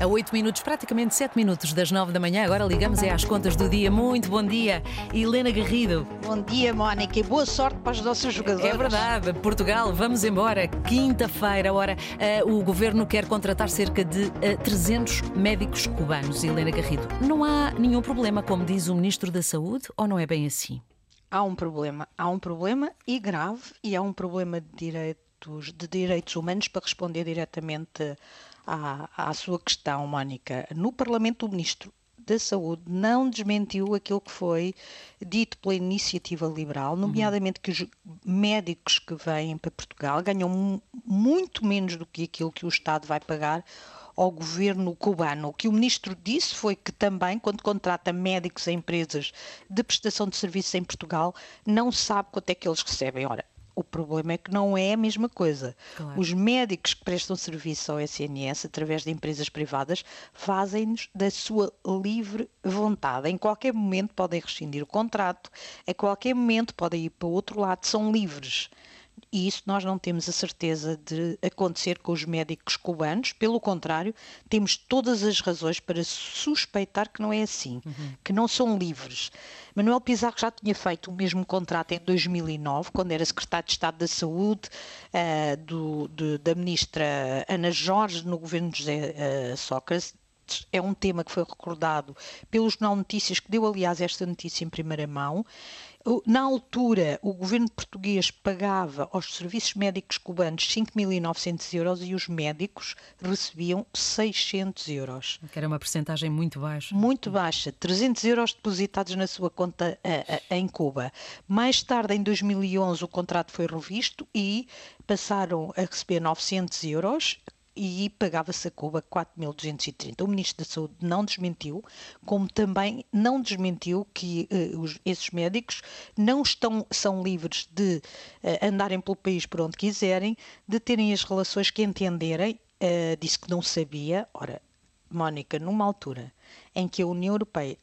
A 8 minutos, praticamente 7 minutos das 9 da manhã, agora ligamos é às contas do dia. Muito bom dia, Helena Garrido. Bom dia, Mónica, e boa sorte para os nossos jogadores. É verdade, Portugal, vamos embora. Quinta-feira, ora, uh, o governo quer contratar cerca de uh, eh, 300 médicos cubanos. Helena Garrido, não há nenhum problema, como diz o Ministro da Saúde, ou não é bem assim? Há um problema, há um problema e grave, e há um problema de direitos, de direitos humanos para responder diretamente à, à sua questão, Mónica. No Parlamento, o Ministro da Saúde não desmentiu aquilo que foi dito pela iniciativa liberal, uhum. nomeadamente que os médicos que vêm para Portugal ganham muito menos do que aquilo que o Estado vai pagar ao governo cubano. O que o ministro disse foi que também, quando contrata médicos em empresas de prestação de serviços em Portugal, não sabe quanto é que eles recebem. Ora, o problema é que não é a mesma coisa. Claro. Os médicos que prestam serviço ao SNS através de empresas privadas fazem-nos da sua livre vontade. Em qualquer momento podem rescindir o contrato, a qualquer momento podem ir para o outro lado, são livres e isso nós não temos a certeza de acontecer com os médicos cubanos, pelo contrário, temos todas as razões para suspeitar que não é assim, uhum. que não são livres. Manuel Pizarro já tinha feito o mesmo contrato em 2009, quando era secretário de Estado da Saúde uh, do, de, da ministra Ana Jorge no governo de José uh, Sócrates é um tema que foi recordado pelo Jornal Notícias, que deu, aliás, esta notícia em primeira mão. Na altura, o governo português pagava aos serviços médicos cubanos 5.900 euros e os médicos recebiam 600 euros. Que era uma percentagem muito baixa. Muito baixa. 300 euros depositados na sua conta em Cuba. Mais tarde, em 2011, o contrato foi revisto e passaram a receber 900 euros e pagava-se a Cuba 4.230. O Ministro da Saúde não desmentiu, como também não desmentiu que uh, os, esses médicos não estão, são livres de uh, andarem pelo país por onde quiserem, de terem as relações que entenderem. Uh, disse que não sabia. Ora, Mónica, numa altura em que a União Europeia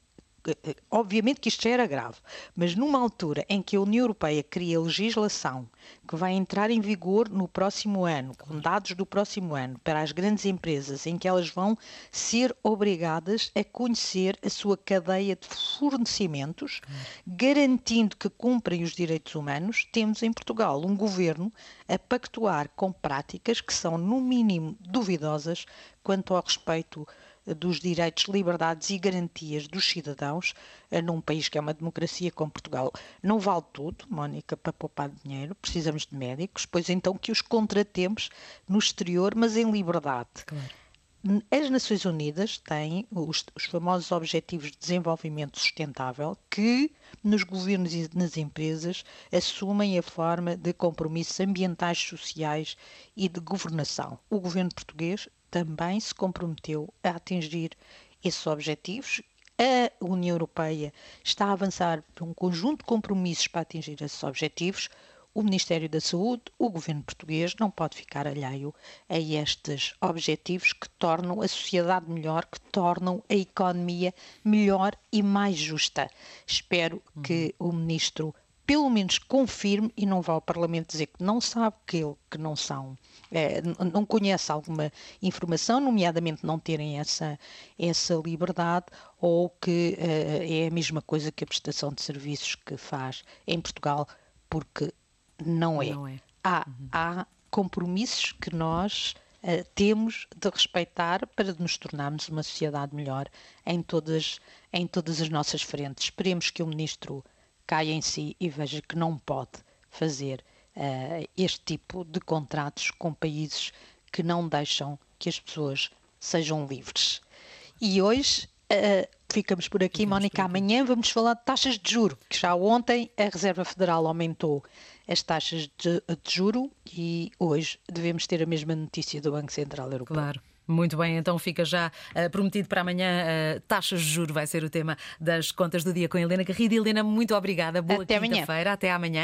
obviamente que isto já era grave, mas numa altura em que a União Europeia cria legislação que vai entrar em vigor no próximo ano, com dados do próximo ano, para as grandes empresas, em que elas vão ser obrigadas a conhecer a sua cadeia de fornecimentos, garantindo que cumprem os direitos humanos, temos em Portugal um governo a pactuar com práticas que são, no mínimo, duvidosas quanto ao respeito dos direitos, liberdades e garantias dos cidadãos eh, num país que é uma democracia como Portugal. Não vale tudo, Mónica, para poupar dinheiro, precisamos de médicos, pois então que os contratemos no exterior, mas em liberdade. Claro. As Nações Unidas têm os, os, famosos Objetivos de Desenvolvimento Sustentável que, nos governos e nas empresas, assumem a forma de compromissos ambientais, sociais e de governação. O governo português também se comprometeu a atingir esses objetivos. A União Europeia está a avançar por um conjunto de compromissos para atingir esses objetivos. O Ministério da Saúde, o governo português, não pode ficar alheio a estes objetivos que tornam a sociedade melhor, que tornam a economia melhor e mais justa. Espero uhum. que o ministro pelo menos confirme e não vá ao Parlamento dizer que não sabe, que, ele, que não são, é, não conhece alguma informação, nomeadamente não terem essa, essa liberdade, ou que é, é a mesma coisa que a prestação de serviços que faz em Portugal, porque não é. Não é. Há, uhum. há compromissos que nós uh, temos de respeitar para nos tornarmos uma sociedade melhor em todas, em todas as nossas frentes. Esperemos que o Ministro caia em si e veja que não pode fazer uh, este tipo de contratos com países que não deixam que as pessoas sejam livres. E hoje uh, ficamos por aqui, Mónica. Amanhã vamos falar de taxas de juro, que já ontem a Reserva Federal aumentou as taxas de, de juro e hoje devemos ter a mesma notícia do Banco Central Europeu. Claro. Muito bem, então fica já uh, prometido para amanhã. Uh, taxas de juros vai ser o tema das contas do dia com Helena Garrido. Helena, muito obrigada. Boa quinta-feira. Até amanhã.